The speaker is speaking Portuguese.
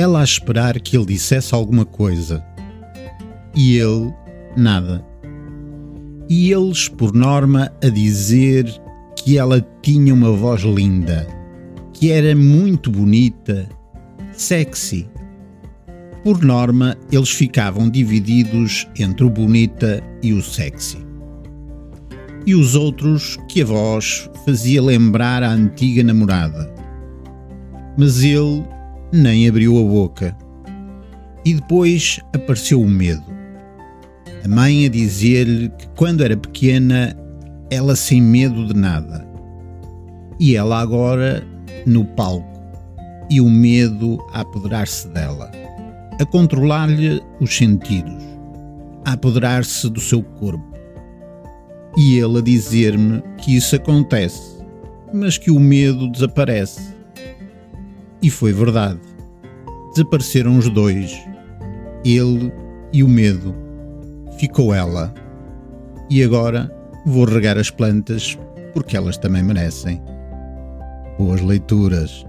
ela a esperar que ele dissesse alguma coisa. E ele, nada. E eles, por norma, a dizer que ela tinha uma voz linda, que era muito bonita, sexy. Por norma, eles ficavam divididos entre o bonita e o sexy. E os outros que a voz fazia lembrar a antiga namorada. Mas ele nem abriu a boca. E depois apareceu o medo. A mãe a dizer-lhe que quando era pequena, ela sem medo de nada. E ela agora no palco, e o medo a apoderar-se dela a controlar-lhe os sentidos, a apoderar-se do seu corpo. E ele a dizer-me que isso acontece, mas que o medo desaparece. E foi verdade. Desapareceram os dois, ele e o medo. Ficou ela. E agora vou regar as plantas porque elas também merecem. Boas leituras.